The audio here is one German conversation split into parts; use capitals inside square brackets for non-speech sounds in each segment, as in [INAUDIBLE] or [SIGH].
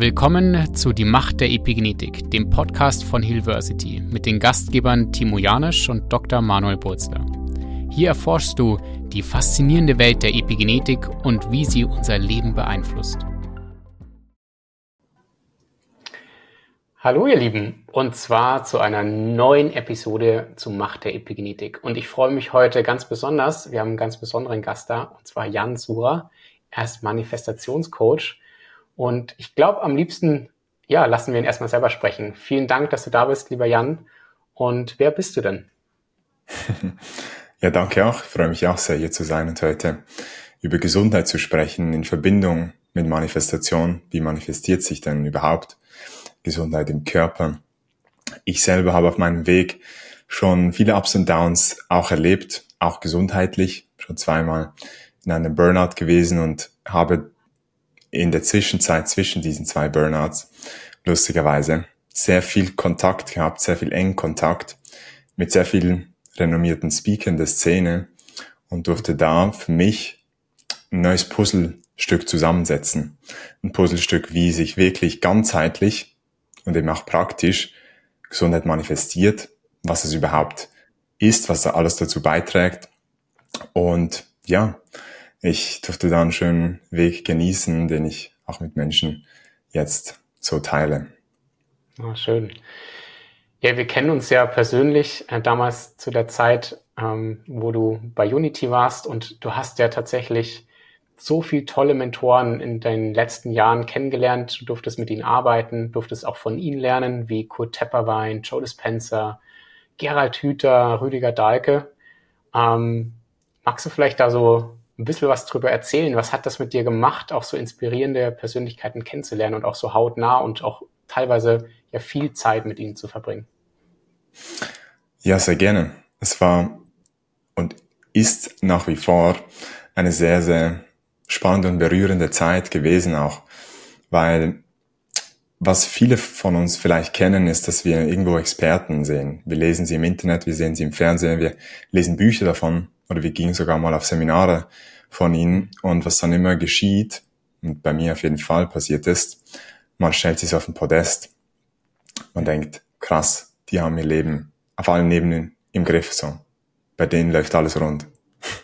Willkommen zu Die Macht der Epigenetik, dem Podcast von Hillversity mit den Gastgebern Timo Janisch und Dr. Manuel Burzler. Hier erforschst du die faszinierende Welt der Epigenetik und wie sie unser Leben beeinflusst. Hallo ihr Lieben, und zwar zu einer neuen Episode zu Macht der Epigenetik. Und ich freue mich heute ganz besonders, wir haben einen ganz besonderen Gast da, und zwar Jan Sura. Er ist Manifestationscoach und ich glaube, am liebsten, ja, lassen wir ihn erstmal selber sprechen. Vielen Dank, dass du da bist, lieber Jan. Und wer bist du denn? [LAUGHS] Ja, danke auch. Ich freue mich auch sehr, hier zu sein und heute über Gesundheit zu sprechen in Verbindung mit Manifestation. Wie manifestiert sich denn überhaupt Gesundheit im Körper? Ich selber habe auf meinem Weg schon viele Ups und Downs auch erlebt, auch gesundheitlich, schon zweimal in einem Burnout gewesen und habe in der Zwischenzeit zwischen diesen zwei Burnouts lustigerweise sehr viel Kontakt gehabt, sehr viel engen Kontakt mit sehr vielen renommierten Speakern der Szene und durfte da für mich ein neues Puzzlestück zusammensetzen. Ein Puzzlestück, wie sich wirklich ganzheitlich und eben auch praktisch Gesundheit manifestiert, was es überhaupt ist, was da alles dazu beiträgt. Und ja, ich durfte da einen schönen Weg genießen, den ich auch mit Menschen jetzt so teile. Oh, schön. Ja, wir kennen uns ja persönlich äh, damals zu der Zeit, ähm, wo du bei Unity warst und du hast ja tatsächlich so viel tolle Mentoren in deinen letzten Jahren kennengelernt. Du durftest mit ihnen arbeiten, durftest auch von ihnen lernen, wie Kurt Tepperwein, Joe Dispenza, Gerald Hüther, Rüdiger Dahlke. Ähm, magst du vielleicht da so ein bisschen was drüber erzählen. Was hat das mit dir gemacht, auch so inspirierende Persönlichkeiten kennenzulernen und auch so hautnah und auch teilweise ja viel Zeit mit ihnen zu verbringen? Ja, sehr gerne. Es war und ist nach wie vor eine sehr, sehr spannende und berührende Zeit gewesen auch, weil was viele von uns vielleicht kennen, ist, dass wir irgendwo Experten sehen. Wir lesen sie im Internet, wir sehen sie im Fernsehen, wir lesen Bücher davon oder wir gingen sogar mal auf Seminare von ihnen. Und was dann immer geschieht, und bei mir auf jeden Fall passiert ist, man stellt sich auf den Podest. Man denkt, krass, die haben ihr Leben auf allen Ebenen im Griff so. Bei denen läuft alles rund.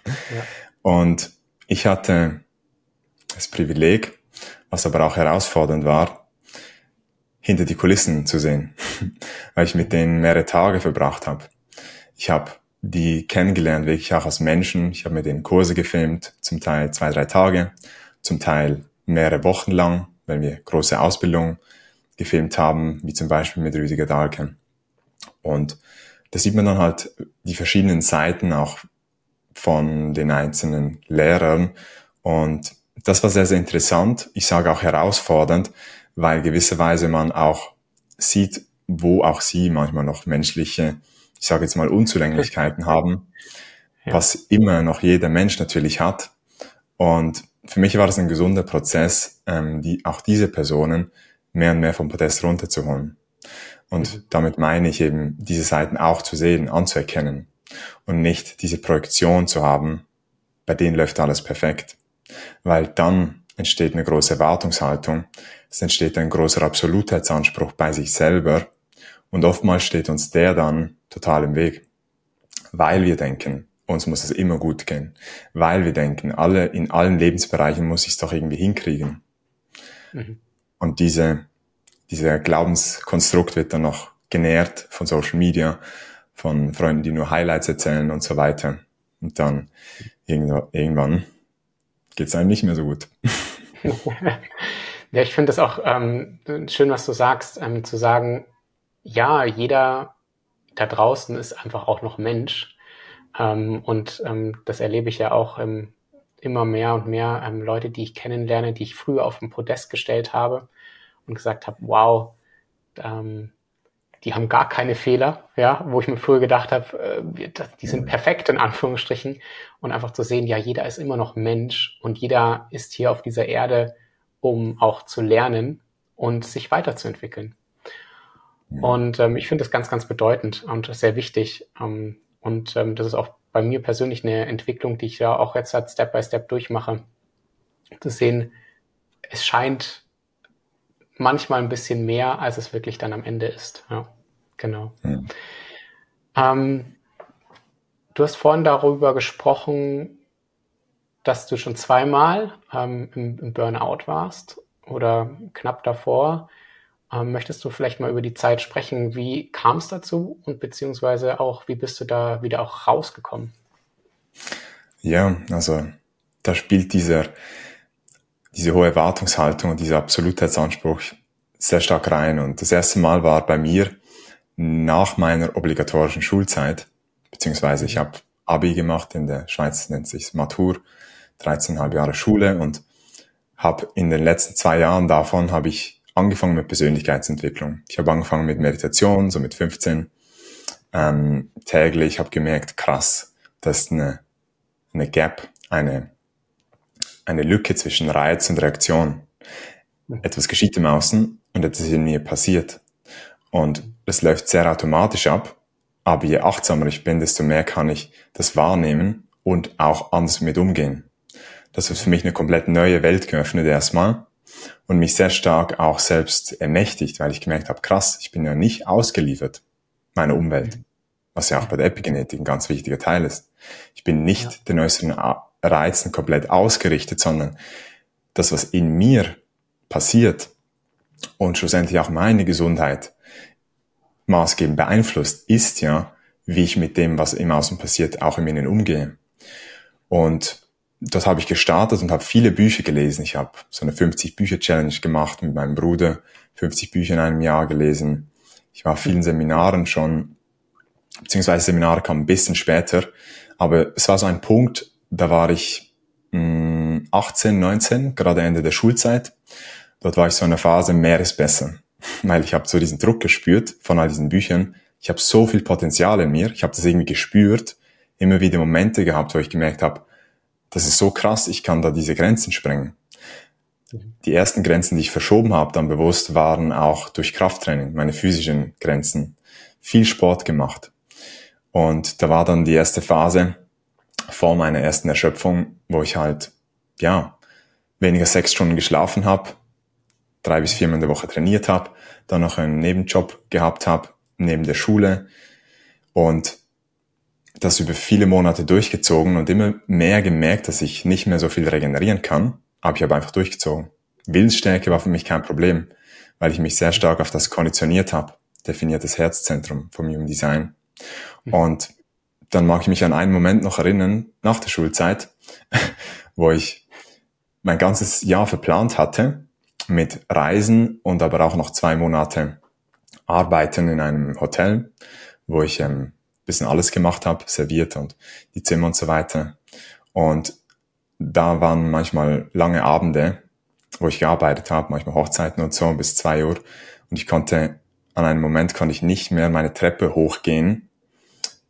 Ja. Und ich hatte das Privileg, was aber auch herausfordernd war, hinter die Kulissen zu sehen, [LAUGHS] weil ich mit denen mehrere Tage verbracht habe. Ich habe die kennengelernt, wirklich auch als Menschen. Ich habe mit denen Kurse gefilmt, zum Teil zwei, drei Tage, zum Teil mehrere Wochen lang, wenn wir große Ausbildungen gefilmt haben, wie zum Beispiel mit Rüdiger Dahlke. Und da sieht man dann halt die verschiedenen Seiten auch von den einzelnen Lehrern. Und das war sehr, sehr interessant. Ich sage auch herausfordernd, weil gewisserweise man auch sieht, wo auch sie manchmal noch menschliche ich sage jetzt mal, Unzulänglichkeiten haben, ja. was immer noch jeder Mensch natürlich hat. Und für mich war das ein gesunder Prozess, ähm, die, auch diese Personen mehr und mehr vom Podest runterzuholen. Und mhm. damit meine ich eben, diese Seiten auch zu sehen, anzuerkennen und nicht diese Projektion zu haben, bei denen läuft alles perfekt. Weil dann entsteht eine große Erwartungshaltung, es entsteht ein großer Absolutheitsanspruch bei sich selber und oftmals steht uns der dann total im Weg, weil wir denken, uns muss es immer gut gehen, weil wir denken, alle in allen Lebensbereichen muss ich es doch irgendwie hinkriegen. Mhm. Und diese, dieser Glaubenskonstrukt wird dann noch genährt von Social Media, von Freunden, die nur Highlights erzählen und so weiter. Und dann irgendwann geht es einem nicht mehr so gut. [LAUGHS] ja, ich finde das auch ähm, schön, was du sagst, ähm, zu sagen, ja, jeder da draußen ist einfach auch noch Mensch. Ähm, und ähm, das erlebe ich ja auch ähm, immer mehr und mehr ähm, Leute, die ich kennenlerne, die ich früher auf den Podest gestellt habe und gesagt habe, wow, ähm, die haben gar keine Fehler, ja, wo ich mir früher gedacht habe, äh, die sind perfekt in Anführungsstrichen und einfach zu sehen, ja, jeder ist immer noch Mensch und jeder ist hier auf dieser Erde, um auch zu lernen und sich weiterzuentwickeln. Und ähm, ich finde das ganz, ganz bedeutend und sehr wichtig. Ähm, und ähm, das ist auch bei mir persönlich eine Entwicklung, die ich ja auch jetzt halt Step by Step durchmache. Zu sehen, es scheint manchmal ein bisschen mehr, als es wirklich dann am Ende ist. Ja, genau. Mhm. Ähm, du hast vorhin darüber gesprochen, dass du schon zweimal ähm, im, im, Burnout warst oder knapp davor. Ähm, möchtest du vielleicht mal über die Zeit sprechen? Wie kam es dazu und beziehungsweise auch, wie bist du da wieder auch rausgekommen? Ja, also da spielt dieser, diese hohe Erwartungshaltung und dieser Absolutheitsanspruch sehr stark rein. Und das erste Mal war bei mir nach meiner obligatorischen Schulzeit, beziehungsweise ich habe Abi gemacht, in der Schweiz nennt sich Matur, 13,5 Jahre Schule und habe in den letzten zwei Jahren davon habe ich angefangen mit Persönlichkeitsentwicklung. Ich habe angefangen mit Meditation, so mit 15 ähm, täglich. Ich habe gemerkt, krass, das ist eine, eine Gap, eine, eine Lücke zwischen Reiz und Reaktion. Etwas geschieht im Außen und etwas in mir passiert. Und es läuft sehr automatisch ab, aber je achtsamer ich bin, desto mehr kann ich das wahrnehmen und auch anders mit umgehen. Das hat für mich eine komplett neue Welt geöffnet erstmal und mich sehr stark auch selbst ermächtigt, weil ich gemerkt habe, krass, ich bin ja nicht ausgeliefert meiner Umwelt, was ja auch bei der Epigenetik ein ganz wichtiger Teil ist. Ich bin nicht ja. den äußeren Reizen komplett ausgerichtet, sondern das, was in mir passiert und schlussendlich auch meine Gesundheit maßgebend beeinflusst, ist ja, wie ich mit dem, was im Außen passiert, auch im Innen umgehe. Und das habe ich gestartet und habe viele Bücher gelesen. Ich habe so eine 50-Bücher-Challenge gemacht mit meinem Bruder, 50 Bücher in einem Jahr gelesen. Ich war vielen Seminaren schon, beziehungsweise Seminare kamen ein bisschen später, aber es war so ein Punkt, da war ich mh, 18, 19, gerade Ende der Schulzeit. Dort war ich so in einer Phase, mehr ist besser, [LAUGHS] weil ich habe so diesen Druck gespürt von all diesen Büchern. Ich habe so viel Potenzial in mir, ich habe das irgendwie gespürt, immer wieder Momente gehabt, wo ich gemerkt habe, das ist so krass, ich kann da diese Grenzen sprengen. Die ersten Grenzen, die ich verschoben habe, dann bewusst, waren auch durch Krafttraining, meine physischen Grenzen. Viel Sport gemacht. Und da war dann die erste Phase vor meiner ersten Erschöpfung, wo ich halt, ja, weniger sechs Stunden geschlafen habe, drei bis viermal in der Woche trainiert habe, dann noch einen Nebenjob gehabt habe, neben der Schule und das über viele Monate durchgezogen und immer mehr gemerkt, dass ich nicht mehr so viel regenerieren kann, aber ich habe einfach durchgezogen. Willensstärke war für mich kein Problem, weil ich mich sehr stark auf das konditioniert habe, definiertes Herzzentrum vom Human Design. Und dann mag ich mich an einen Moment noch erinnern, nach der Schulzeit, [LAUGHS] wo ich mein ganzes Jahr verplant hatte mit Reisen und aber auch noch zwei Monate Arbeiten in einem Hotel, wo ich ähm, bisschen alles gemacht habe, serviert und die Zimmer und so weiter. Und da waren manchmal lange Abende, wo ich gearbeitet habe, manchmal Hochzeiten und so bis zwei Uhr. Und ich konnte, an einem Moment konnte ich nicht mehr meine Treppe hochgehen,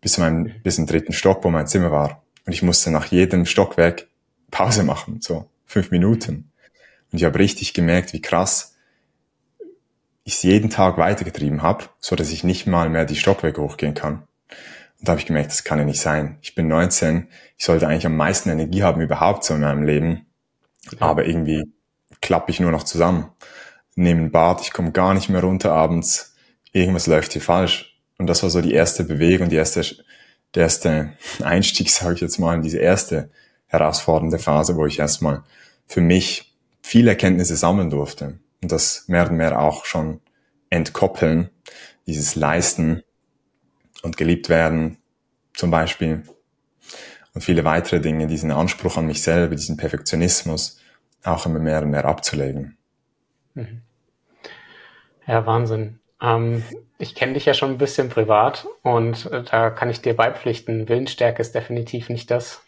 bis zu meinem, bis zum dritten Stock, wo mein Zimmer war. Und ich musste nach jedem Stockwerk Pause machen, so fünf Minuten. Und ich habe richtig gemerkt, wie krass ich es jeden Tag weitergetrieben habe, so dass ich nicht mal mehr die Stockwerke hochgehen kann. Und da habe ich gemerkt, das kann ja nicht sein. Ich bin 19, ich sollte eigentlich am meisten Energie haben überhaupt so in meinem Leben. Okay. Aber irgendwie klappe ich nur noch zusammen. Nehme ein Bad, ich komme gar nicht mehr runter abends. Irgendwas läuft hier falsch. Und das war so die erste Bewegung, die erste, der erste [LAUGHS] Einstieg, sage ich jetzt mal, in diese erste herausfordernde Phase, wo ich erstmal für mich viele Erkenntnisse sammeln durfte. Und das mehr und mehr auch schon entkoppeln, dieses Leisten und geliebt werden, zum Beispiel. Und viele weitere Dinge, diesen Anspruch an mich selber, diesen Perfektionismus auch immer mehr und mehr abzulegen. Mhm. Ja, Wahnsinn. Ähm, ich kenne dich ja schon ein bisschen privat und äh, da kann ich dir beipflichten, Willensstärke ist definitiv nicht das,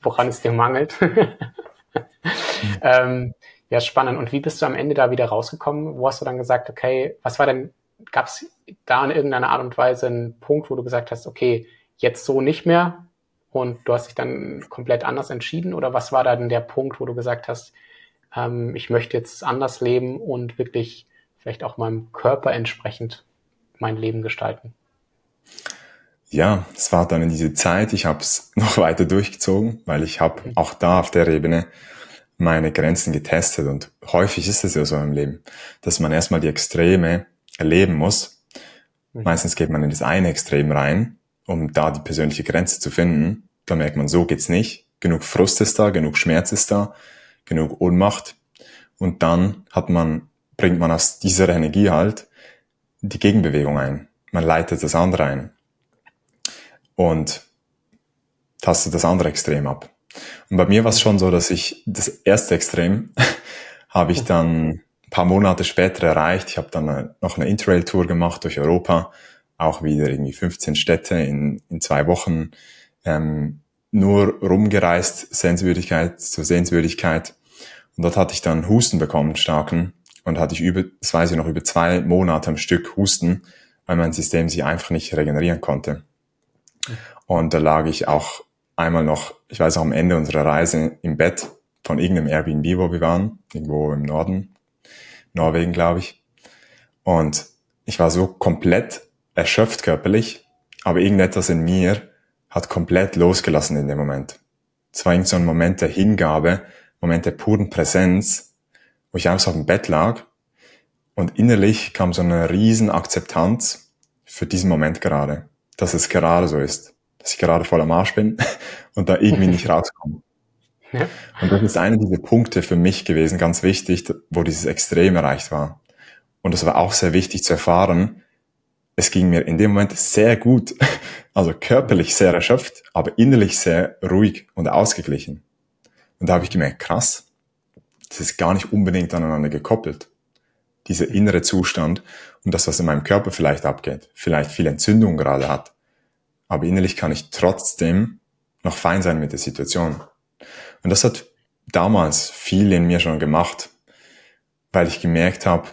woran es dir mangelt. [LAUGHS] ähm, ja, spannend. Und wie bist du am Ende da wieder rausgekommen? Wo hast du dann gesagt, okay, was war denn gab es da in irgendeiner Art und Weise einen Punkt, wo du gesagt hast, okay, jetzt so nicht mehr und du hast dich dann komplett anders entschieden? Oder was war da denn der Punkt, wo du gesagt hast, ähm, ich möchte jetzt anders leben und wirklich vielleicht auch meinem Körper entsprechend mein Leben gestalten? Ja, es war dann in diese Zeit, ich habe es [LAUGHS] noch weiter durchgezogen, weil ich habe mhm. auch da auf der Ebene meine Grenzen getestet und häufig ist es ja so im Leben, dass man erstmal die Extreme erleben muss. Mhm. Meistens geht man in das eine Extrem rein, um da die persönliche Grenze zu finden. Da merkt man, so geht's nicht. Genug Frust ist da, genug Schmerz ist da, genug Ohnmacht. Und dann hat man, bringt man aus dieser Energie halt die Gegenbewegung ein. Man leitet das andere ein. Und tastet das andere Extrem ab. Und bei mir war es schon so, dass ich das erste Extrem [LAUGHS] habe ich dann ein paar Monate später erreicht. Ich habe dann noch eine Interrail-Tour gemacht durch Europa, auch wieder irgendwie 15 Städte in, in zwei Wochen, ähm, nur rumgereist, Sehenswürdigkeit zur Sehenswürdigkeit. Und dort hatte ich dann Husten bekommen, starken. Und hatte ich über, das weiß ich noch, über zwei Monate am Stück Husten, weil mein System sich einfach nicht regenerieren konnte. Und da lag ich auch einmal noch, ich weiß auch am Ende unserer Reise im Bett von irgendeinem Airbnb, wo wir waren, irgendwo im Norden, Norwegen, glaube ich. Und ich war so komplett erschöpft körperlich, aber irgendetwas in mir hat komplett losgelassen in dem Moment. Es war irgend so ein Moment der Hingabe, Moment der puren Präsenz, wo ich einfach so auf dem Bett lag und innerlich kam so eine riesen Akzeptanz für diesen Moment gerade, dass es gerade so ist dass ich gerade voll am Arsch bin [LAUGHS] und da irgendwie nicht [LAUGHS] rauskomme. Und das ist einer dieser Punkte für mich gewesen, ganz wichtig, wo dieses Extrem erreicht war. Und es war auch sehr wichtig zu erfahren, es ging mir in dem Moment sehr gut, [LAUGHS] also körperlich sehr erschöpft, aber innerlich sehr ruhig und ausgeglichen. Und da habe ich gemerkt, krass, das ist gar nicht unbedingt aneinander gekoppelt. Dieser innere Zustand und das, was in meinem Körper vielleicht abgeht, vielleicht viel Entzündung gerade hat, aber innerlich kann ich trotzdem noch fein sein mit der Situation. Und das hat damals viel in mir schon gemacht, weil ich gemerkt habe,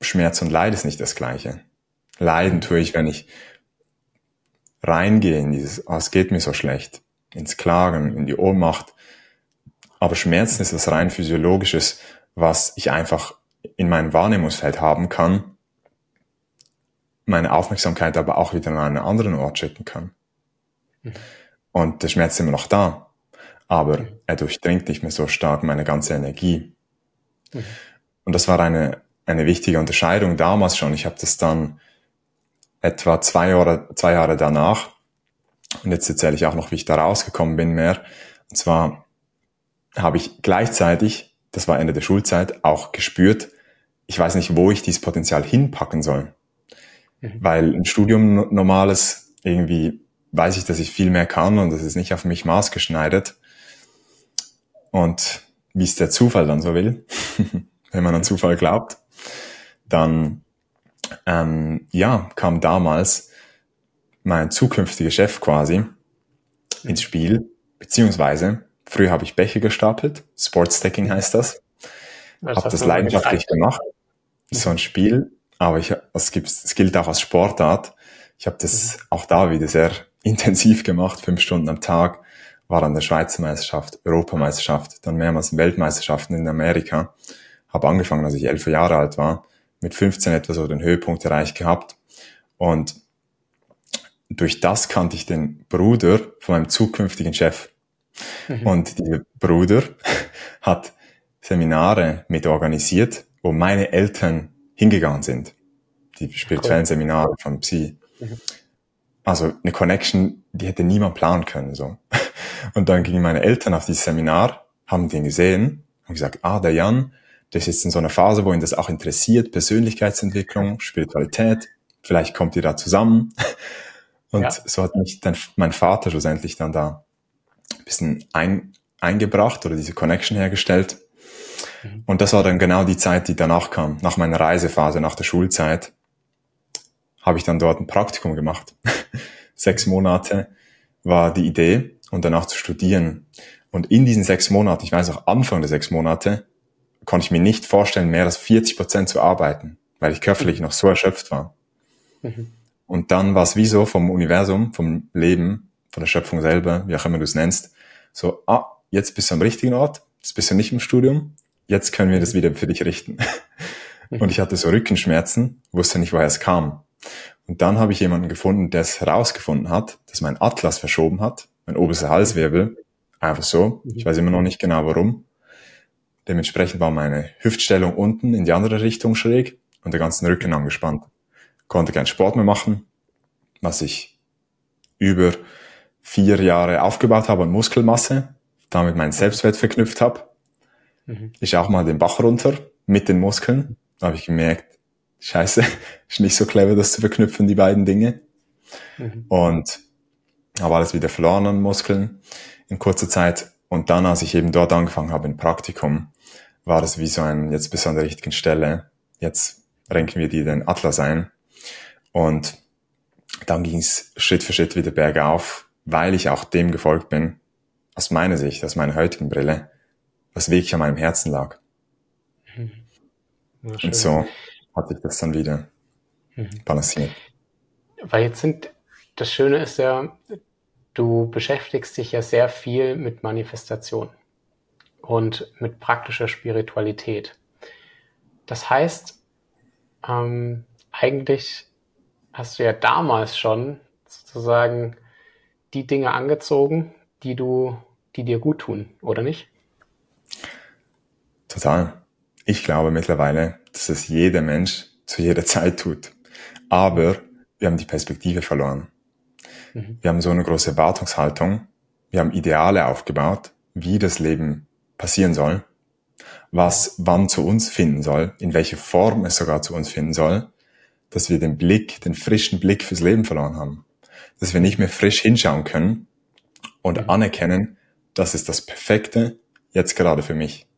Schmerz und Leid ist nicht das gleiche. Leiden tue ich, wenn ich reingehe in dieses, oh, es geht mir so schlecht, ins Klagen, in die Ohnmacht. Aber Schmerzen ist was rein physiologisches, was ich einfach in meinem Wahrnehmungsfeld haben kann meine Aufmerksamkeit aber auch wieder an einen anderen Ort schicken kann. Mhm. Und der Schmerz ist immer noch da, aber er durchdringt nicht mehr so stark meine ganze Energie. Mhm. Und das war eine, eine wichtige Unterscheidung damals schon. Ich habe das dann etwa zwei Jahre, zwei Jahre danach, und jetzt erzähle ich auch noch, wie ich da rausgekommen bin mehr. Und zwar habe ich gleichzeitig, das war Ende der Schulzeit, auch gespürt, ich weiß nicht, wo ich dieses Potenzial hinpacken soll. Mhm. Weil ein Studium normales, irgendwie weiß ich, dass ich viel mehr kann und das ist nicht auf mich maßgeschneidert. Und wie es der Zufall dann so will, [LAUGHS] wenn man an Zufall glaubt, dann ähm, ja, kam damals mein zukünftiger Chef quasi ins Spiel, beziehungsweise früher habe ich Becher gestapelt, Sportstacking heißt das, habe das leidenschaftlich gemacht, so ein Spiel aber ich, es, gibt, es gilt auch als Sportart. Ich habe das mhm. auch da wieder sehr intensiv gemacht, fünf Stunden am Tag, war an der Schweizer Meisterschaft, Europameisterschaft, dann mehrmals Weltmeisterschaften in Amerika. Habe angefangen, als ich elf Jahre alt war, mit 15 etwa so den Höhepunkt erreicht gehabt. Und durch das kannte ich den Bruder von meinem zukünftigen Chef. Mhm. Und dieser Bruder [LAUGHS] hat Seminare mit organisiert, wo meine Eltern hingegangen sind. Die spirituellen cool. Seminare von Psi. Mhm. Also eine Connection, die hätte niemand planen können. so. Und dann gingen meine Eltern auf dieses Seminar, haben den gesehen und gesagt, ah, der Jan, der ist jetzt in so einer Phase, wo ihn das auch interessiert, Persönlichkeitsentwicklung, Spiritualität, vielleicht kommt ihr da zusammen. Und ja. so hat mich dann mein Vater schlussendlich dann da ein bisschen ein, eingebracht oder diese Connection hergestellt. Mhm. Und das war dann genau die Zeit, die danach kam, nach meiner Reisephase, nach der Schulzeit, habe ich dann dort ein Praktikum gemacht. [LAUGHS] sechs Monate war die Idee und danach zu studieren. Und in diesen sechs Monaten, ich weiß auch Anfang der sechs Monate, konnte ich mir nicht vorstellen, mehr als 40 Prozent zu arbeiten, weil ich körperlich noch so erschöpft war. Mhm. Und dann war es wie so vom Universum, vom Leben, von der Schöpfung selber, wie auch immer du es nennst, so, ah, jetzt bist du am richtigen Ort, jetzt bist du nicht im Studium, jetzt können wir das wieder für dich richten. Und ich hatte so Rückenschmerzen, wusste nicht, woher es kam. Und dann habe ich jemanden gefunden, der es herausgefunden hat, dass mein Atlas verschoben hat, mein oberster Halswirbel, einfach so. Ich weiß immer noch nicht genau warum. Dementsprechend war meine Hüftstellung unten in die andere Richtung schräg und der ganze Rücken angespannt. Konnte keinen Sport mehr machen, was ich über vier Jahre aufgebaut habe an Muskelmasse, damit mein Selbstwert verknüpft habe. Mhm. Ist auch mal den Bach runter mit den Muskeln. Da habe ich gemerkt, scheiße, [LAUGHS] ist nicht so clever, das zu verknüpfen, die beiden Dinge. Mhm. Und habe alles wieder verloren an Muskeln in kurzer Zeit. Und dann, als ich eben dort angefangen habe, im Praktikum, war das wie so ein, jetzt bist du an der richtigen Stelle, jetzt renken wir dir den Atlas ein. Und dann ging es Schritt für Schritt wieder bergauf, weil ich auch dem gefolgt bin, aus meiner Sicht, aus meiner heutigen Brille, was wirklich an meinem Herzen lag. Mhm. Und so hatte ich das dann wieder mhm. balanciert. Weil jetzt sind, das Schöne ist ja, du beschäftigst dich ja sehr viel mit Manifestation und mit praktischer Spiritualität. Das heißt, ähm, eigentlich hast du ja damals schon sozusagen die Dinge angezogen, die du, die dir gut tun, oder nicht? Total. Ich glaube mittlerweile, dass es jeder Mensch zu jeder [LAUGHS] Zeit tut. Aber wir haben die Perspektive verloren. Mhm. Wir haben so eine große Erwartungshaltung. Wir haben Ideale aufgebaut, wie das Leben passieren soll, was wann zu uns finden soll, in welche Form es sogar zu uns finden soll, dass wir den Blick, den frischen Blick fürs Leben verloren haben. Dass wir nicht mehr frisch hinschauen können und mhm. anerkennen, das ist das Perfekte jetzt gerade für mich.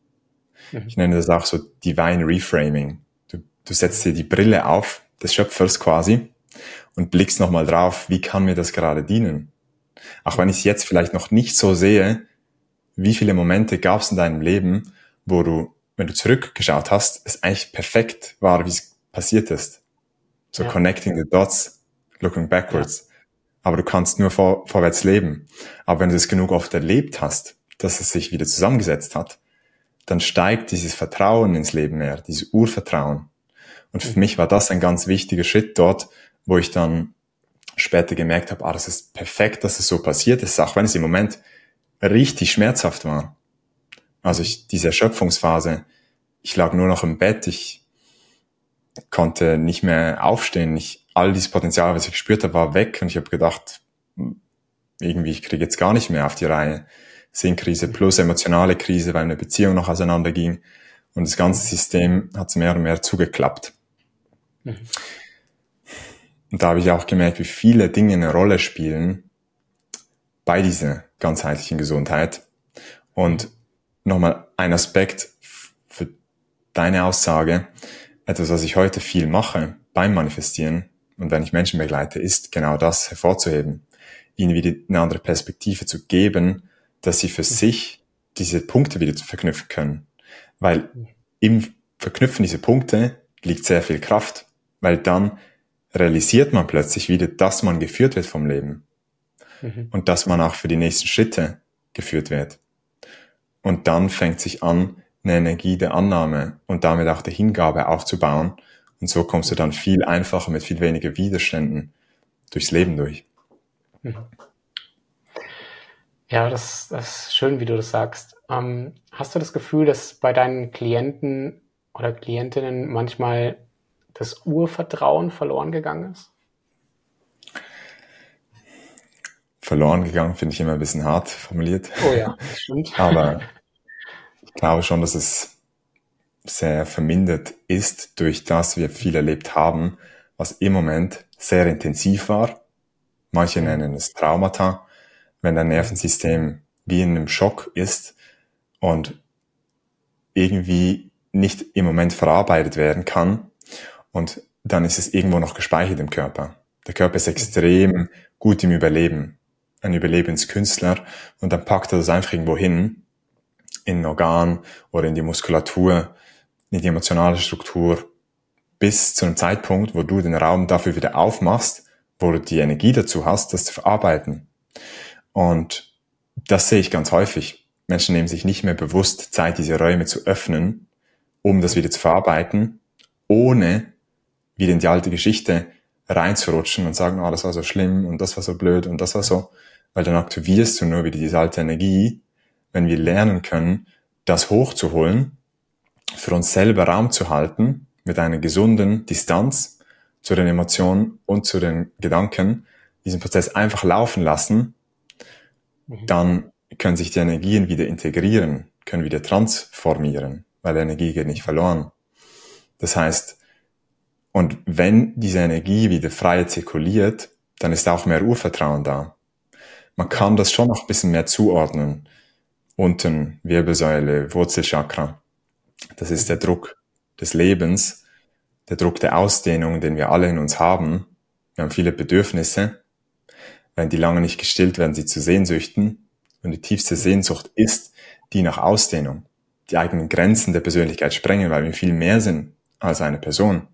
Mhm. Ich nenne das auch so Divine Reframing. Du, du setzt dir die Brille auf des Schöpfers quasi und blickst nochmal drauf, wie kann mir das gerade dienen? Auch wenn ich es jetzt vielleicht noch nicht so sehe, wie viele Momente gab es in deinem Leben, wo du, wenn du zurückgeschaut hast, es eigentlich perfekt war, wie es passiert ist. So ja. connecting the dots, looking backwards. Ja. Aber du kannst nur vor, vorwärts leben. Aber wenn du es genug oft erlebt hast, dass es sich wieder zusammengesetzt hat, dann steigt dieses Vertrauen ins Leben mehr, dieses Urvertrauen. Und für mhm. mich war das ein ganz wichtiger Schritt dort, wo ich dann später gemerkt habe, ah, das ist perfekt, dass es so passiert ist, auch wenn es im Moment richtig schmerzhaft war. Also ich, diese Erschöpfungsphase, ich lag nur noch im Bett, ich konnte nicht mehr aufstehen, ich, all dieses Potenzial, was ich gespürt habe, war weg und ich habe gedacht, irgendwie, ich kriege jetzt gar nicht mehr auf die Reihe. Sinnkrise plus emotionale Krise, weil eine Beziehung noch auseinanderging und das ganze System hat mehr und mehr zugeklappt. Mhm. Und da habe ich auch gemerkt, wie viele Dinge eine Rolle spielen bei dieser ganzheitlichen Gesundheit. Und nochmal ein Aspekt für deine Aussage, etwas, was ich heute viel mache beim Manifestieren und wenn ich Menschen begleite, ist genau das hervorzuheben, ihnen wieder eine andere Perspektive zu geben, dass sie für mhm. sich diese Punkte wieder verknüpfen können. Weil im Verknüpfen dieser Punkte liegt sehr viel Kraft, weil dann realisiert man plötzlich wieder, dass man geführt wird vom Leben mhm. und dass man auch für die nächsten Schritte geführt wird. Und dann fängt sich an, eine Energie der Annahme und damit auch der Hingabe aufzubauen. Und so kommst du dann viel einfacher mit viel weniger Widerständen durchs Leben durch. Mhm. Ja, das, das ist schön, wie du das sagst. Ähm, hast du das Gefühl, dass bei deinen Klienten oder Klientinnen manchmal das Urvertrauen verloren gegangen ist? Verloren gegangen finde ich immer ein bisschen hart formuliert. Oh ja, das stimmt. [LAUGHS] Aber ich glaube schon, dass es sehr vermindert ist durch das wir viel erlebt haben, was im Moment sehr intensiv war. Manche nennen es Traumata, wenn dein Nervensystem wie in einem Schock ist und irgendwie nicht im Moment verarbeitet werden kann und dann ist es irgendwo noch gespeichert im Körper. Der Körper ist extrem gut im Überleben, ein Überlebenskünstler und dann packt er das einfach irgendwo hin, in ein Organ oder in die Muskulatur, in die emotionale Struktur, bis zu einem Zeitpunkt, wo du den Raum dafür wieder aufmachst, wo du die Energie dazu hast, das zu verarbeiten. Und das sehe ich ganz häufig. Menschen nehmen sich nicht mehr bewusst Zeit, diese Räume zu öffnen, um das wieder zu verarbeiten, ohne wieder in die alte Geschichte reinzurutschen und sagen, ah, das war so schlimm und das war so blöd und das war so, weil dann aktivierst du nur wieder diese alte Energie, wenn wir lernen können, das hochzuholen für uns selber Raum zu halten mit einer gesunden Distanz zu den Emotionen und zu den Gedanken, diesen Prozess einfach laufen lassen, mhm. dann können sich die Energien wieder integrieren, können wieder transformieren, weil Energie geht nicht verloren. Das heißt, und wenn diese Energie wieder frei zirkuliert, dann ist auch mehr Urvertrauen da. Man kann das schon noch ein bisschen mehr zuordnen. Unten Wirbelsäule, Wurzelchakra. Das ist der Druck des Lebens, der Druck der Ausdehnung, den wir alle in uns haben. Wir haben viele Bedürfnisse. Wenn die lange nicht gestillt werden, sie zu Sehnsüchten. Und die tiefste Sehnsucht ist die nach Ausdehnung. Die eigenen Grenzen der Persönlichkeit sprengen, weil wir viel mehr sind als eine Person.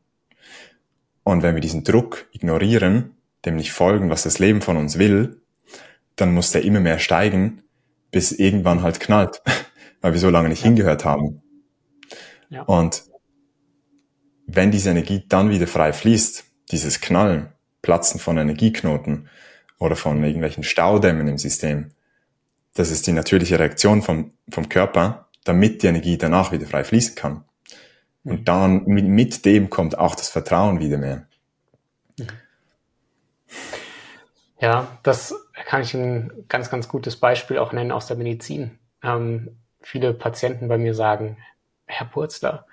Und wenn wir diesen Druck ignorieren, dem nicht folgen, was das Leben von uns will, dann muss der immer mehr steigen, bis irgendwann halt knallt, [LAUGHS] weil wir so lange nicht hingehört haben. Ja. Und wenn diese Energie dann wieder frei fließt, dieses Knallen, Platzen von Energieknoten oder von irgendwelchen Staudämmen im System, das ist die natürliche Reaktion vom, vom Körper, damit die Energie danach wieder frei fließen kann. Und dann mit, mit dem kommt auch das Vertrauen wieder mehr. Ja, das kann ich ein ganz, ganz gutes Beispiel auch nennen aus der Medizin. Ähm, viele Patienten bei mir sagen, Herr Purzler,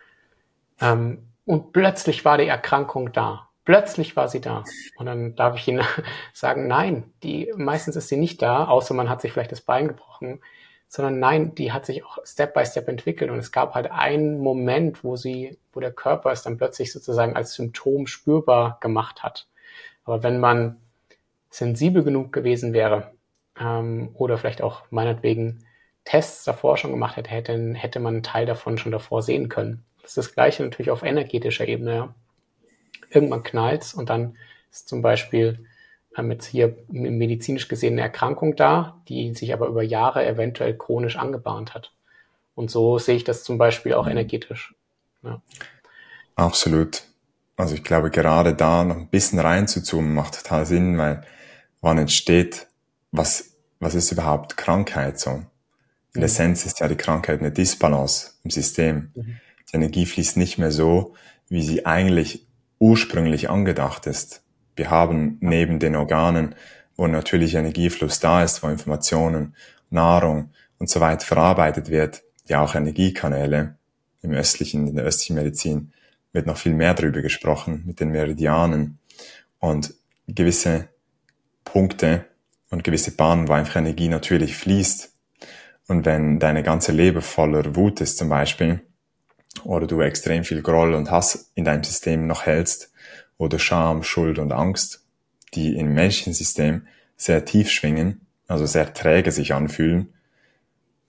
ähm, und plötzlich war die Erkrankung da. Plötzlich war sie da. Und dann darf ich Ihnen [LAUGHS] sagen, nein, die, meistens ist sie nicht da, außer man hat sich vielleicht das Bein gebrochen sondern nein, die hat sich auch Step by Step entwickelt und es gab halt einen Moment, wo sie, wo der Körper es dann plötzlich sozusagen als Symptom spürbar gemacht hat. Aber wenn man sensibel genug gewesen wäre ähm, oder vielleicht auch meinetwegen Tests davor schon gemacht hätte, hätte, hätte man einen Teil davon schon davor sehen können. Das ist das Gleiche natürlich auf energetischer Ebene. Ja. Irgendwann knallt's und dann ist zum Beispiel haben jetzt hier medizinisch gesehen eine Erkrankung da, die sich aber über Jahre eventuell chronisch angebahnt hat. Und so sehe ich das zum Beispiel auch mhm. energetisch. Ja. Absolut. Also ich glaube, gerade da noch ein bisschen reinzuzoomen macht total Sinn, weil wann entsteht, was, was ist überhaupt Krankheit so? In mhm. Essenz ist ja die Krankheit eine Disbalance im System. Mhm. Die Energie fließt nicht mehr so, wie sie eigentlich ursprünglich angedacht ist. Wir haben neben den Organen, wo natürlich Energiefluss da ist, wo Informationen, Nahrung und so weiter verarbeitet wird, ja auch Energiekanäle. Im östlichen, in der östlichen Medizin wird noch viel mehr darüber gesprochen, mit den Meridianen und gewisse Punkte und gewisse Bahnen, wo einfach Energie natürlich fließt. Und wenn deine ganze Leber voller Wut ist zum Beispiel, oder du extrem viel Groll und Hass in deinem System noch hältst, oder Scham, Schuld und Angst, die im menschlichen System sehr tief schwingen, also sehr träge sich anfühlen,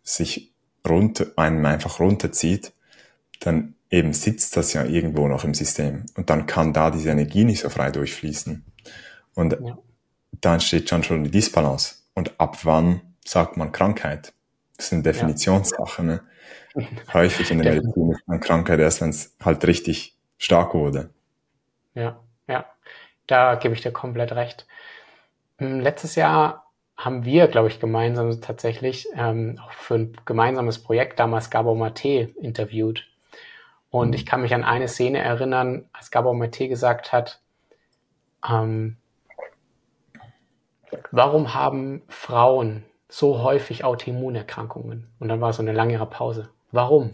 sich runter, einem einfach runterzieht, dann eben sitzt das ja irgendwo noch im System und dann kann da diese Energie nicht so frei durchfließen. Und ja. da entsteht schon schon die Disbalance. Und ab wann sagt man Krankheit? Das ist eine Definitionssache. Ne? Häufig in der Medizin ist man Krankheit erst, wenn es halt richtig stark wurde. Ja, ja, da gebe ich dir komplett recht. Hm, letztes Jahr haben wir, glaube ich, gemeinsam tatsächlich ähm, auch für ein gemeinsames Projekt damals Gabor Mate interviewt. Und mhm. ich kann mich an eine Szene erinnern, als Gabor Mate gesagt hat, ähm, warum haben Frauen so häufig Autoimmunerkrankungen? Und dann war so eine langere Pause. Warum?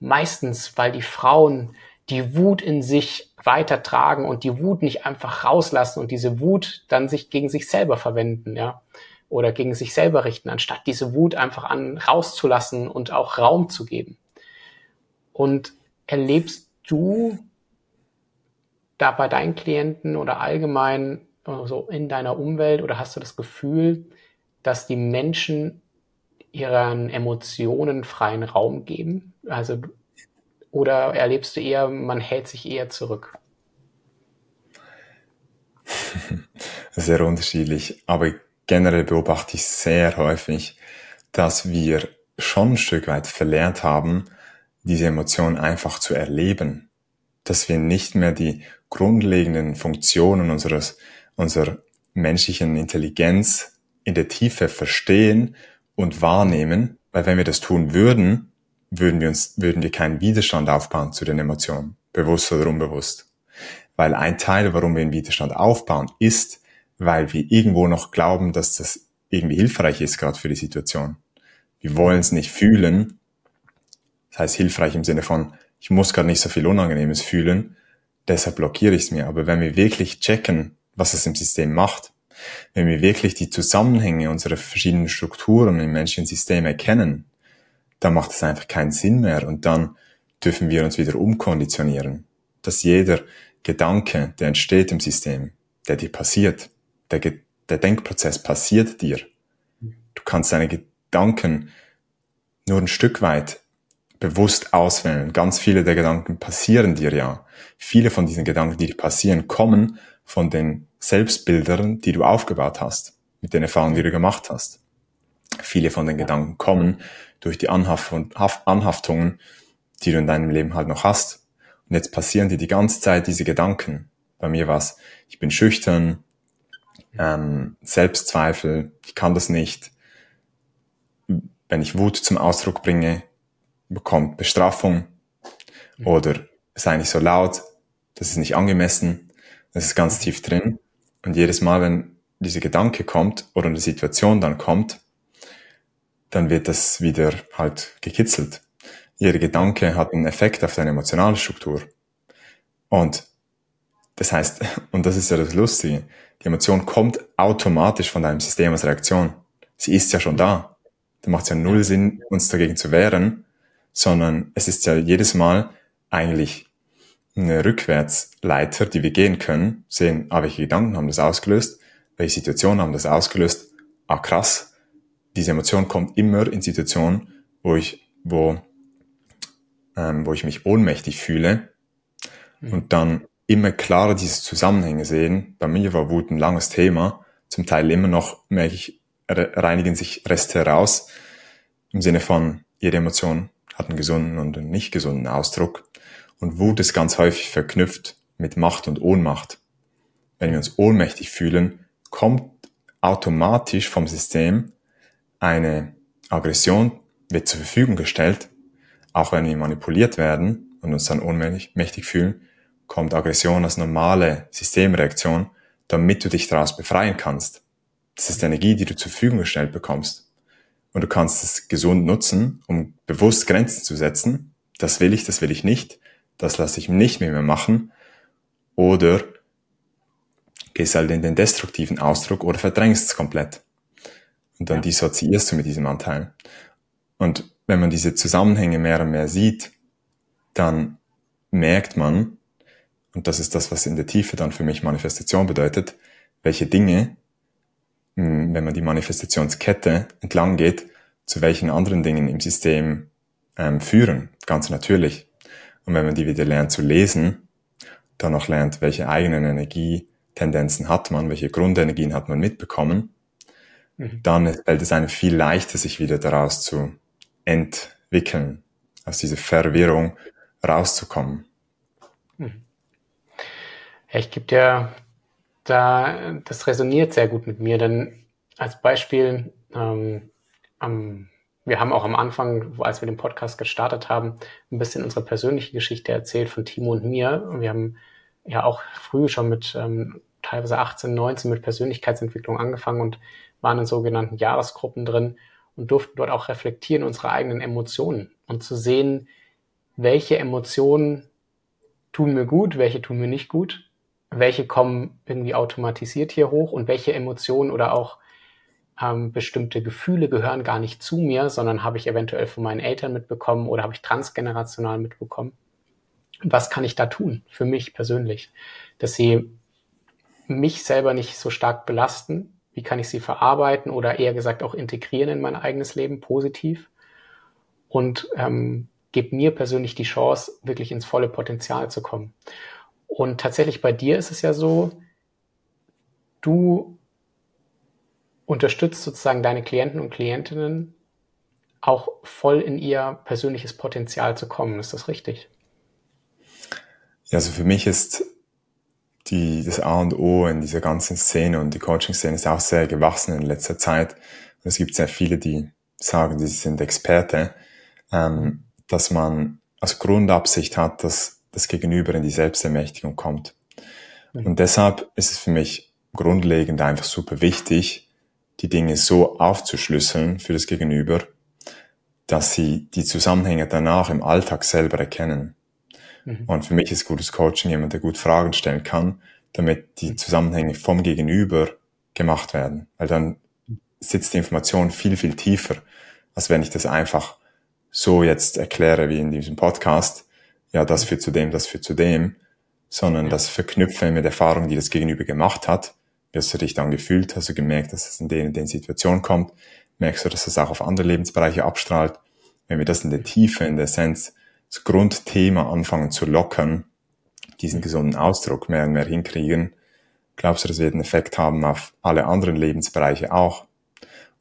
Meistens, weil die Frauen die Wut in sich weitertragen und die Wut nicht einfach rauslassen und diese Wut dann sich gegen sich selber verwenden, ja, oder gegen sich selber richten, anstatt diese Wut einfach an rauszulassen und auch Raum zu geben. Und erlebst du da bei deinen Klienten oder allgemein so in deiner Umwelt oder hast du das Gefühl, dass die Menschen ihren Emotionen freien Raum geben? Also oder erlebst du eher, man hält sich eher zurück? [LAUGHS] Sehr unterschiedlich, aber generell beobachte ich sehr häufig, dass wir schon ein Stück weit verlernt haben, diese Emotionen einfach zu erleben. Dass wir nicht mehr die grundlegenden Funktionen unseres, unserer menschlichen Intelligenz in der Tiefe verstehen und wahrnehmen, weil wenn wir das tun würden, würden wir uns, würden wir keinen Widerstand aufbauen zu den Emotionen, bewusst oder unbewusst. Weil ein Teil, warum wir einen Widerstand aufbauen, ist, weil wir irgendwo noch glauben, dass das irgendwie hilfreich ist, gerade für die Situation. Wir wollen es nicht fühlen. Das heißt hilfreich im Sinne von, ich muss gerade nicht so viel Unangenehmes fühlen, deshalb blockiere ich es mir. Aber wenn wir wirklich checken, was es im System macht, wenn wir wirklich die Zusammenhänge unserer verschiedenen Strukturen im menschlichen System erkennen, dann macht es einfach keinen Sinn mehr und dann dürfen wir uns wieder umkonditionieren, dass jeder Gedanke, der entsteht im System, der dir passiert, der, der Denkprozess passiert dir. Du kannst deine Gedanken nur ein Stück weit bewusst auswählen. Ganz viele der Gedanken passieren dir ja. Viele von diesen Gedanken, die dir passieren, kommen von den Selbstbildern, die du aufgebaut hast, mit den Erfahrungen, die du gemacht hast. Viele von den Gedanken kommen durch die Anhaftungen, die du in deinem Leben halt noch hast. Und jetzt passieren dir die ganze Zeit diese Gedanken. Bei mir war es, ich bin schüchtern, ähm, Selbstzweifel, ich kann das nicht. Wenn ich Wut zum Ausdruck bringe, bekommt Bestrafung. Oder sei nicht so laut, das ist nicht angemessen, das ist ganz tief drin. Und jedes Mal, wenn dieser Gedanke kommt oder eine Situation dann kommt, dann wird das wieder halt gekitzelt. Jeder Gedanke hat einen Effekt auf deine emotionale Struktur. Und das heißt, [LAUGHS] und das ist ja das Lustige, die Emotion kommt automatisch von deinem System als Reaktion. Sie ist ja schon da. Da macht es ja null Sinn, uns dagegen zu wehren, sondern es ist ja jedes Mal eigentlich eine Rückwärtsleiter, die wir gehen können, sehen, ah, welche Gedanken haben das ausgelöst, welche Situationen haben das ausgelöst, ah, krass, diese Emotion kommt immer in Situationen, wo ich, wo, ähm, wo ich mich ohnmächtig fühle mhm. und dann immer klarer diese Zusammenhänge sehen. Bei mir war Wut ein langes Thema. Zum Teil immer noch merke ich, reinigen sich Reste heraus. Im Sinne von, jede Emotion hat einen gesunden und einen nicht gesunden Ausdruck. Und Wut ist ganz häufig verknüpft mit Macht und Ohnmacht. Wenn wir uns ohnmächtig fühlen, kommt automatisch vom System eine Aggression, wird zur Verfügung gestellt, auch wenn wir manipuliert werden und uns dann ohnmächtig fühlen, kommt Aggression als normale Systemreaktion, damit du dich daraus befreien kannst. Das ist Energie, die du zur Verfügung gestellt bekommst. Und du kannst es gesund nutzen, um bewusst Grenzen zu setzen. Das will ich, das will ich nicht. Das lasse ich nicht mehr machen. Oder gehst halt in den destruktiven Ausdruck oder verdrängst es komplett. Und dann ja. dissoziierst du mit diesem Anteil. Und wenn man diese Zusammenhänge mehr und mehr sieht, dann merkt man, und das ist das, was in der Tiefe dann für mich Manifestation bedeutet, welche Dinge, wenn man die Manifestationskette entlang geht, zu welchen anderen Dingen im System ähm, führen, ganz natürlich. Und wenn man die wieder lernt zu lesen, dann auch lernt, welche eigenen Energietendenzen hat man, welche Grundenergien hat man mitbekommen, mhm. dann fällt es einem viel leichter, sich wieder daraus zu entwickeln, aus dieser Verwirrung rauszukommen. Mhm. Ich gebe dir da, das resoniert sehr gut mit mir, denn als Beispiel, ähm, am, wir haben auch am Anfang, als wir den Podcast gestartet haben, ein bisschen unsere persönliche Geschichte erzählt von Timo und mir. Wir haben ja auch früh schon mit ähm, teilweise 18, 19 mit Persönlichkeitsentwicklung angefangen und waren in sogenannten Jahresgruppen drin und durften dort auch reflektieren unsere eigenen Emotionen und zu sehen, welche Emotionen tun mir gut, welche tun mir nicht gut welche kommen irgendwie automatisiert hier hoch und welche Emotionen oder auch ähm, bestimmte Gefühle gehören gar nicht zu mir, sondern habe ich eventuell von meinen Eltern mitbekommen oder habe ich transgenerational mitbekommen. Was kann ich da tun für mich persönlich, dass sie mich selber nicht so stark belasten? Wie kann ich sie verarbeiten oder eher gesagt auch integrieren in mein eigenes Leben positiv? Und ähm, gebe mir persönlich die Chance, wirklich ins volle Potenzial zu kommen. Und tatsächlich bei dir ist es ja so, du unterstützt sozusagen deine Klienten und Klientinnen auch voll in ihr persönliches Potenzial zu kommen. Ist das richtig? Ja, also für mich ist die, das A und O in dieser ganzen Szene und die Coaching-Szene ist auch sehr gewachsen in letzter Zeit. Und es gibt sehr viele, die sagen, sie sind Experte. Ähm, dass man als Grundabsicht hat, dass das Gegenüber in die Selbstermächtigung kommt. Mhm. Und deshalb ist es für mich grundlegend einfach super wichtig, die Dinge so aufzuschlüsseln für das Gegenüber, dass sie die Zusammenhänge danach im Alltag selber erkennen. Mhm. Und für mich ist gutes Coaching jemand, der gut Fragen stellen kann, damit die Zusammenhänge vom Gegenüber gemacht werden. Weil dann sitzt die Information viel, viel tiefer, als wenn ich das einfach so jetzt erkläre wie in diesem Podcast. Ja, das führt zu dem, das führt zu dem, sondern das verknüpfe mit Erfahrungen, die das Gegenüber gemacht hat. Wie hast du dich dann gefühlt? Hast du gemerkt, dass es in den, in den Situationen kommt? Merkst du, dass es auch auf andere Lebensbereiche abstrahlt? Wenn wir das in der Tiefe, in der Essenz, das Grundthema anfangen zu lockern, diesen gesunden Ausdruck mehr und mehr hinkriegen, glaubst du, das wird einen Effekt haben auf alle anderen Lebensbereiche auch?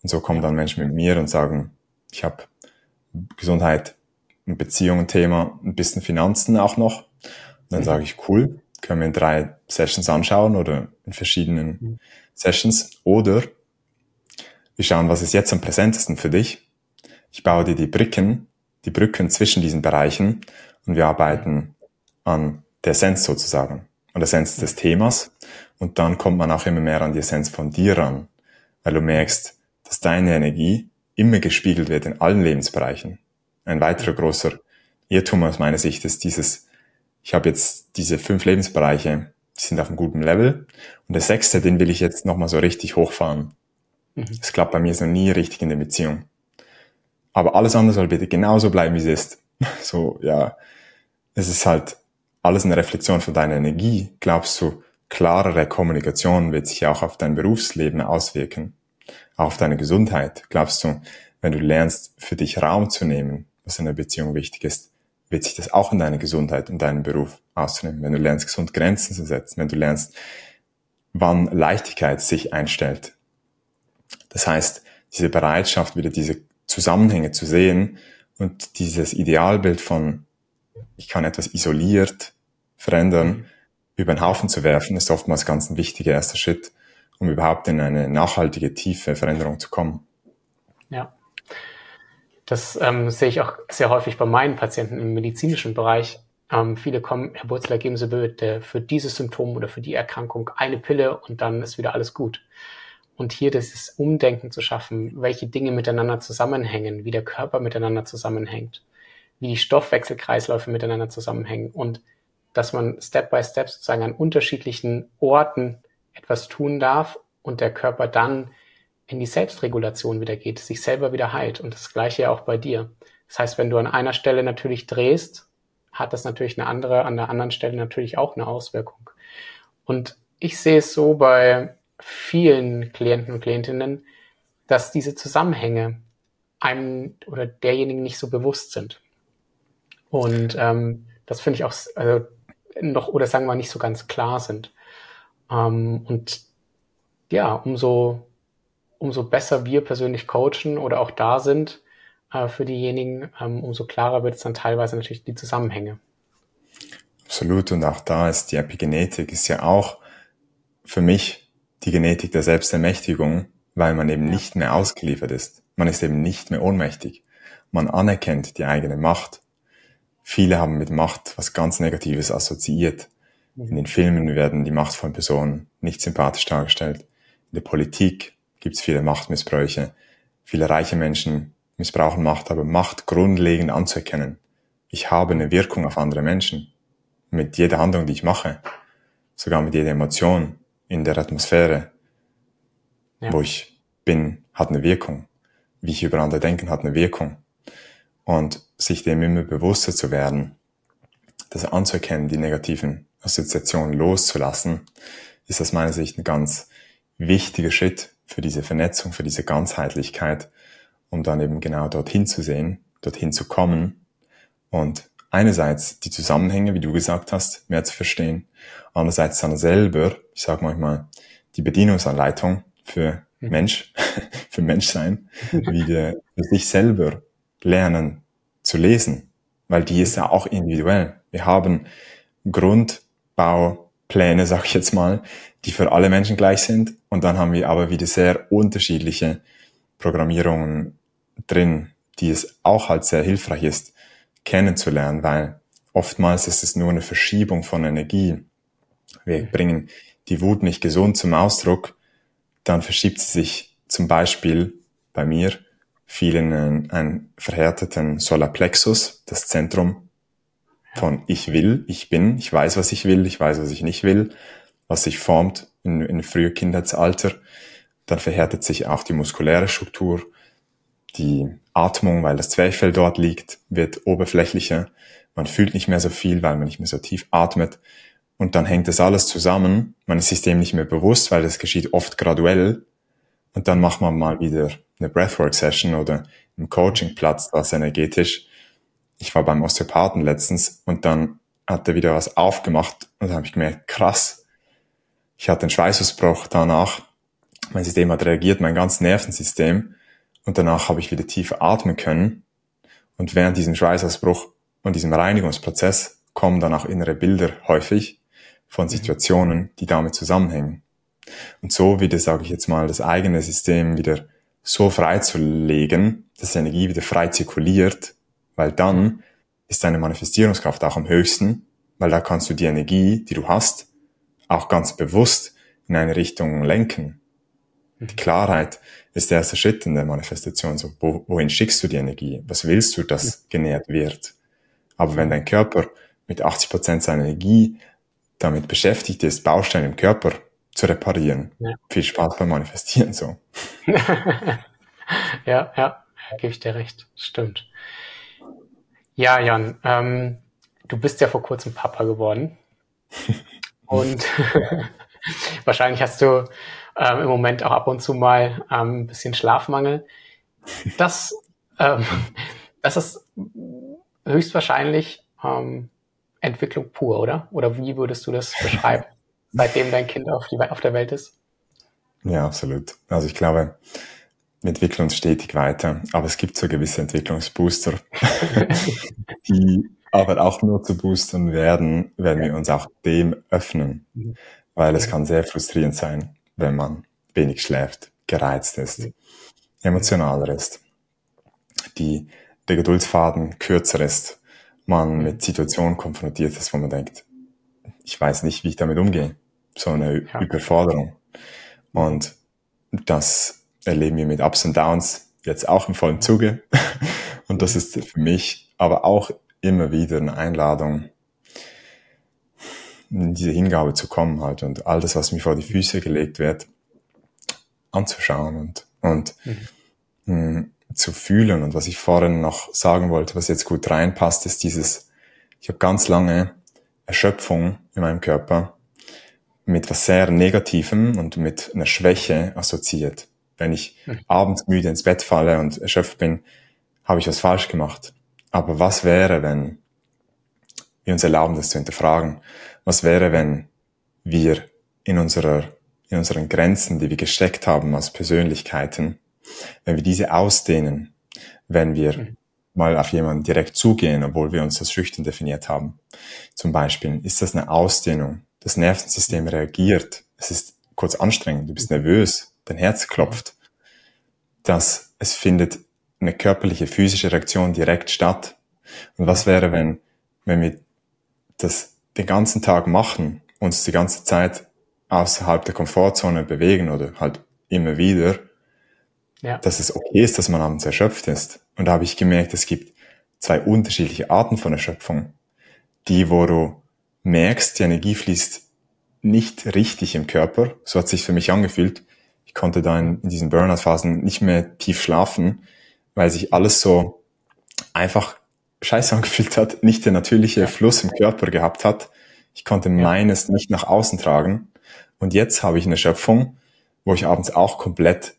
Und so kommen dann Menschen mit mir und sagen, ich habe Gesundheit, Beziehungen Thema, ein bisschen Finanzen auch noch. Und dann mhm. sage ich, cool, können wir in drei Sessions anschauen oder in verschiedenen mhm. Sessions. Oder wir schauen, was ist jetzt am präsentesten für dich. Ich baue dir die Brücken, die Brücken zwischen diesen Bereichen und wir arbeiten an der Essenz sozusagen, an der Essenz des Themas. Und dann kommt man auch immer mehr an die Essenz von dir ran, weil du merkst, dass deine Energie immer gespiegelt wird in allen Lebensbereichen. Ein weiterer großer Irrtum aus meiner Sicht ist dieses, ich habe jetzt diese fünf Lebensbereiche, die sind auf einem guten Level und der sechste, den will ich jetzt nochmal so richtig hochfahren. Mhm. Das klappt bei mir so nie richtig in der Beziehung. Aber alles andere soll bitte genauso bleiben, wie es ist. [LAUGHS] So, ja, es ist halt alles eine Reflexion von deiner Energie. Glaubst du, klarere Kommunikation wird sich auch auf dein Berufsleben auswirken? Auch auf deine Gesundheit? Glaubst du, wenn du lernst, für dich Raum zu nehmen, was in einer Beziehung wichtig ist, wird sich das auch in deine Gesundheit und deinen Beruf ausnehmen. Wenn du lernst, gesund Grenzen zu setzen, wenn du lernst, wann Leichtigkeit sich einstellt. Das heißt, diese Bereitschaft, wieder diese Zusammenhänge zu sehen und dieses Idealbild von, ich kann etwas isoliert verändern, über den Haufen zu werfen, ist oftmals ganz ein wichtiger erster Schritt, um überhaupt in eine nachhaltige, tiefe Veränderung zu kommen. Ja. Das ähm, sehe ich auch sehr häufig bei meinen Patienten im medizinischen Bereich. Ähm, viele kommen, Herr Burzler, geben Sie bitte für dieses Symptom oder für die Erkrankung eine Pille und dann ist wieder alles gut. Und hier dieses Umdenken zu schaffen, welche Dinge miteinander zusammenhängen, wie der Körper miteinander zusammenhängt, wie die Stoffwechselkreisläufe miteinander zusammenhängen und dass man Step by Step sozusagen an unterschiedlichen Orten etwas tun darf und der Körper dann in die Selbstregulation wieder geht, sich selber wieder heilt. Und das gleiche ja auch bei dir. Das heißt, wenn du an einer Stelle natürlich drehst, hat das natürlich eine andere, an der anderen Stelle natürlich auch eine Auswirkung. Und ich sehe es so bei vielen Klienten und Klientinnen, dass diese Zusammenhänge einem oder derjenigen nicht so bewusst sind. Und ähm, das finde ich auch also noch, oder sagen wir nicht so ganz klar sind. Ähm, und ja, umso umso besser wir persönlich coachen oder auch da sind äh, für diejenigen, ähm, umso klarer wird es dann teilweise natürlich die Zusammenhänge. Absolut. Und auch da ist die Epigenetik ist ja auch für mich die Genetik der Selbstermächtigung, weil man eben nicht mehr ausgeliefert ist. Man ist eben nicht mehr ohnmächtig. Man anerkennt die eigene Macht. Viele haben mit Macht was ganz Negatives assoziiert. In den Filmen werden die machtvollen Personen nicht sympathisch dargestellt. In der Politik gibt es viele Machtmissbräuche. Viele reiche Menschen missbrauchen Macht, aber Macht grundlegend anzuerkennen. Ich habe eine Wirkung auf andere Menschen. Mit jeder Handlung, die ich mache. Sogar mit jeder Emotion in der Atmosphäre, ja. wo ich bin, hat eine Wirkung. Wie ich über andere denke, hat eine Wirkung. Und sich dem immer bewusster zu werden, das anzuerkennen, die negativen Assoziationen loszulassen, ist aus meiner Sicht ein ganz wichtiger Schritt für diese Vernetzung, für diese Ganzheitlichkeit, um dann eben genau dorthin zu sehen, dorthin zu kommen und einerseits die Zusammenhänge, wie du gesagt hast, mehr zu verstehen, andererseits dann selber, ich sage manchmal, die Bedienungsanleitung für mhm. Mensch, [LAUGHS] für Menschsein, wieder für sich selber lernen zu lesen, weil die ist ja auch individuell. Wir haben Grundbaupläne, sag ich jetzt mal, die für alle Menschen gleich sind. Und dann haben wir aber wieder sehr unterschiedliche Programmierungen drin, die es auch halt sehr hilfreich ist, kennenzulernen, weil oftmals ist es nur eine Verschiebung von Energie. Wir mhm. bringen die Wut nicht gesund zum Ausdruck, dann verschiebt sie sich zum Beispiel bei mir vielen einen, einen verhärteten Solarplexus, das Zentrum von ich will, ich bin, ich weiß, was ich will, ich weiß, was ich nicht will, was sich formt in, in früher Kindheitsalter. Dann verhärtet sich auch die muskuläre Struktur, die Atmung, weil das Zwerchfell dort liegt, wird oberflächlicher. Man fühlt nicht mehr so viel, weil man nicht mehr so tief atmet. Und dann hängt das alles zusammen. Man ist sich dem nicht mehr bewusst, weil das geschieht oft graduell. Und dann macht man mal wieder eine Breathwork-Session oder im Coaching-Platz das energetisch. Ich war beim Osteopathen letztens und dann hat er wieder was aufgemacht und habe ich gemerkt, krass. Ich hatte einen Schweißausbruch danach. Mein System hat reagiert, mein ganzes Nervensystem. Und danach habe ich wieder tiefer atmen können. Und während diesem Schweißausbruch und diesem Reinigungsprozess kommen dann auch innere Bilder häufig von Situationen, die damit zusammenhängen. Und so wieder, sage ich jetzt mal, das eigene System wieder so freizulegen, dass die Energie wieder frei zirkuliert, weil dann ist deine Manifestierungskraft auch am höchsten, weil da kannst du die Energie, die du hast, auch ganz bewusst in eine Richtung lenken. Die Klarheit ist der erste Schritt in der Manifestation. So, wo, wohin schickst du die Energie? Was willst du, dass genährt wird? Aber wenn dein Körper mit 80 Prozent seiner Energie damit beschäftigt ist, Bausteine im Körper zu reparieren. Ja. Viel Spaß beim Manifestieren so. [LAUGHS] ja, ja, gebe ich dir recht. Stimmt. Ja, Jan, ähm, du bist ja vor kurzem Papa geworden. [LAUGHS] Und [LAUGHS] wahrscheinlich hast du ähm, im Moment auch ab und zu mal ähm, ein bisschen Schlafmangel. Das, [LAUGHS] ähm, das ist höchstwahrscheinlich ähm, Entwicklung pur, oder? Oder wie würdest du das beschreiben? [LAUGHS] seitdem dein Kind auf, die, auf der Welt ist? Ja, absolut. Also ich glaube, wir entwickeln uns stetig weiter, aber es gibt so gewisse Entwicklungsbooster, [LAUGHS] die aber auch nur zu boostern werden, wenn wir uns auch dem öffnen, mhm. weil es kann sehr frustrierend sein, wenn man wenig schläft, gereizt ist, mhm. emotionaler ist, die, der Geduldsfaden kürzer ist, man mhm. mit Situationen konfrontiert ist, wo man denkt, ich weiß nicht, wie ich damit umgehe so eine ja. Überforderung. Und das erleben wir mit Ups und Downs jetzt auch im vollen Zuge. [LAUGHS] Und das ist für mich aber auch immer wieder eine Einladung, in diese Hingabe zu kommen halt und all das, was mir vor die Füße gelegt wird, anzuschauen und, und mhm. mh, zu fühlen. Und was ich vorhin noch sagen wollte, was jetzt gut reinpasst, ist dieses, ich habe ganz lange Erschöpfung in meinem Körper mit was sehr Negativem und mit einer Schwäche assoziiert. Wenn ich hm. abends müde ins Bett falle und erschöpft bin, habe ich was falsch gemacht. Aber was wäre, wenn wir uns erlauben, das zu hinterfragen? Was wäre, wenn wir in unserer, in unseren Grenzen, die wir gesteckt haben als Persönlichkeiten, wenn wir diese ausdehnen, wenn wir hm. mal auf jemanden direkt zugehen, obwohl wir uns als schüchtern definiert haben. Zum Beispiel, ist das eine Ausdehnung das Nervensystem reagiert. Es ist kurz anstrengend, du bist nervös, dein Herz klopft. dass es findet eine körperliche, physische Reaktion direkt statt. Und was wäre, wenn, wenn wir das den ganzen Tag machen, uns die ganze Zeit außerhalb der Komfortzone bewegen oder halt immer wieder, ja. dass es okay ist, dass man abends erschöpft ist. Und da habe ich gemerkt, es gibt zwei unterschiedliche Arten von Erschöpfung. Die, wo du merkst, die Energie fließt nicht richtig im Körper. So hat sich für mich angefühlt. Ich konnte da in, in diesen Burnout-Phasen nicht mehr tief schlafen, weil sich alles so einfach scheiße [LAUGHS] angefühlt hat, nicht der natürliche Fluss im Körper gehabt hat. Ich konnte meines nicht nach außen tragen. Und jetzt habe ich eine Schöpfung, wo ich abends auch komplett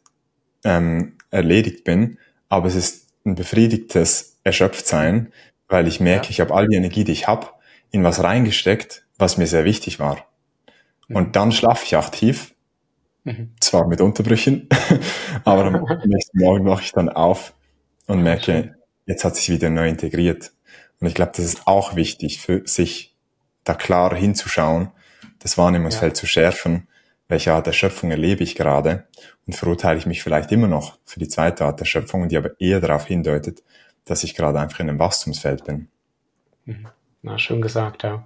ähm, erledigt bin. Aber es ist ein befriedigtes Erschöpftsein, weil ich merke, ja. ich habe all die Energie, die ich habe, in was reingesteckt, was mir sehr wichtig war. Mhm. Und dann schlafe ich auch tief, mhm. zwar mit Unterbrüchen, [LAUGHS] aber am [LAUGHS] nächsten Morgen wache ich dann auf und merke, jetzt hat sich wieder neu integriert. Und ich glaube, das ist auch wichtig für sich, da klar hinzuschauen, das Wahrnehmungsfeld ja. zu schärfen, welche Art der Schöpfung erlebe ich gerade und verurteile ich mich vielleicht immer noch für die zweite Art der Schöpfung, die aber eher darauf hindeutet, dass ich gerade einfach in einem Wachstumsfeld bin. Mhm. Na, schön gesagt, ja.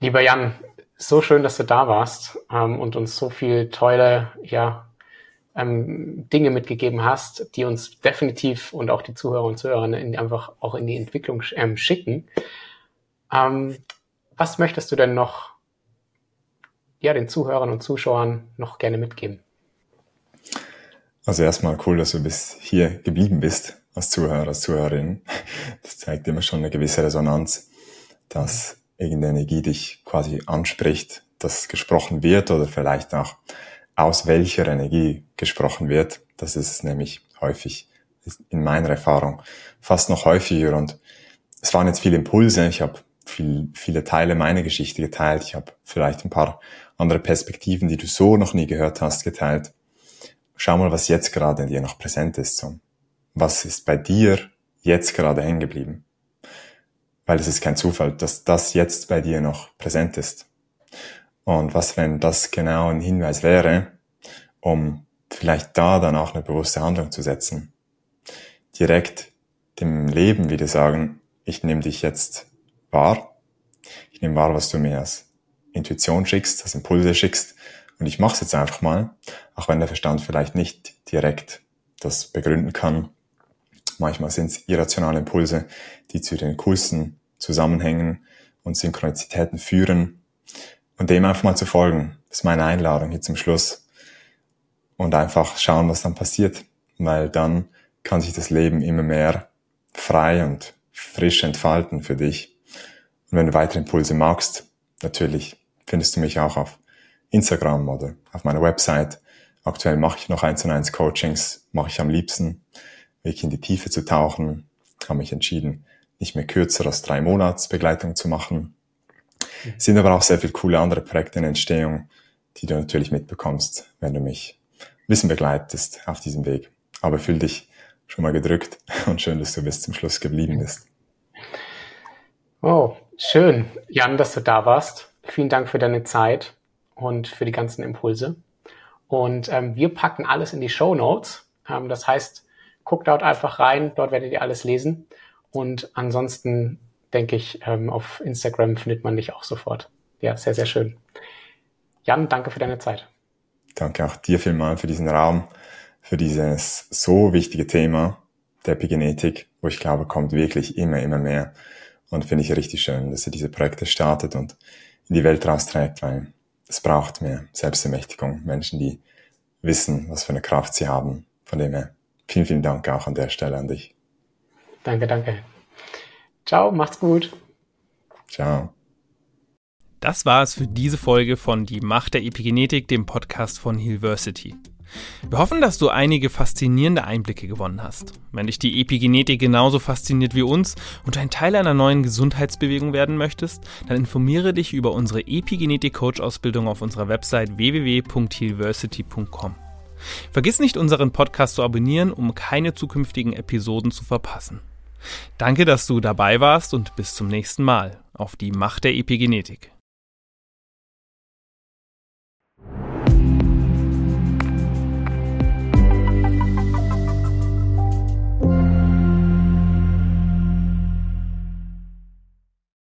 Lieber Jan, so schön, dass du da warst ähm, und uns so viel tolle, ja, ähm, Dinge mitgegeben hast, die uns definitiv und auch die Zuhörer und Zuhörerinnen einfach auch in die Entwicklung ähm, schicken. Ähm, was möchtest du denn noch ja, den Zuhörern und Zuschauern noch gerne mitgeben? Also erstmal cool, dass du bis hier geblieben bist als Zuhörer, als Zuhörerin. Das zeigt immer schon eine gewisse Resonanz, dass irgendeine Energie dich quasi anspricht, dass gesprochen wird oder vielleicht auch aus welcher Energie gesprochen wird. Das ist nämlich häufig in meiner Erfahrung fast noch häufiger und es waren jetzt viele Impulse. Ich habe viel, viele Teile meiner Geschichte geteilt. Ich habe vielleicht ein paar andere Perspektiven, die du so noch nie gehört hast, geteilt. Schau mal, was jetzt gerade in dir noch präsent ist. So. Was ist bei dir jetzt gerade hängen geblieben? Weil es ist kein Zufall, dass das jetzt bei dir noch präsent ist. Und was, wenn das genau ein Hinweis wäre, um vielleicht da dann auch eine bewusste Handlung zu setzen? Direkt dem Leben wieder sagen, ich nehme dich jetzt wahr. Ich nehme wahr, was du mir als Intuition schickst, als Impulse schickst. Und ich mache es jetzt einfach mal, auch wenn der Verstand vielleicht nicht direkt das begründen kann. Manchmal sind es irrationale Impulse, die zu den coolsten Zusammenhängen und Synchronizitäten führen. Und dem einfach mal zu folgen, das ist meine Einladung hier zum Schluss. Und einfach schauen, was dann passiert. Weil dann kann sich das Leben immer mehr frei und frisch entfalten für dich. Und wenn du weitere Impulse magst, natürlich findest du mich auch auf Instagram oder auf meiner Website. Aktuell mache ich noch eins und eins Coachings, mache ich am liebsten, wirklich in die Tiefe zu tauchen. Habe mich entschieden, nicht mehr kürzer als drei Monats Begleitung zu machen. Mhm. Sind aber auch sehr viele coole andere Projekte in Entstehung, die du natürlich mitbekommst, wenn du mich ein bisschen begleitest auf diesem Weg. Aber fühl dich schon mal gedrückt [LAUGHS] und schön, dass du bis zum Schluss geblieben bist. Oh, schön, Jan, dass du da warst. Vielen Dank für deine Zeit und für die ganzen Impulse. Und ähm, wir packen alles in die Show Notes. Ähm, das heißt, guckt dort einfach rein, dort werdet ihr alles lesen. Und ansonsten denke ich, ähm, auf Instagram findet man dich auch sofort. Ja, sehr, sehr schön. Jan, danke für deine Zeit. Danke auch dir vielmal für diesen Raum, für dieses so wichtige Thema der Epigenetik, wo ich glaube, kommt wirklich immer, immer mehr und finde ich richtig schön, dass ihr diese Projekte startet und in die Welt rausträgt, weil es braucht mehr Selbstermächtigung. Menschen, die wissen, was für eine Kraft sie haben. Von dem her, vielen, vielen Dank auch an der Stelle an dich. Danke, danke. Ciao, macht's gut. Ciao. Das war es für diese Folge von Die Macht der Epigenetik, dem Podcast von Healversity. Wir hoffen, dass du einige faszinierende Einblicke gewonnen hast. Wenn dich die Epigenetik genauso fasziniert wie uns und ein Teil einer neuen Gesundheitsbewegung werden möchtest, dann informiere dich über unsere Epigenetik-Coach-Ausbildung auf unserer Website www.healversity.com. Vergiss nicht, unseren Podcast zu abonnieren, um keine zukünftigen Episoden zu verpassen. Danke, dass du dabei warst und bis zum nächsten Mal auf die Macht der Epigenetik.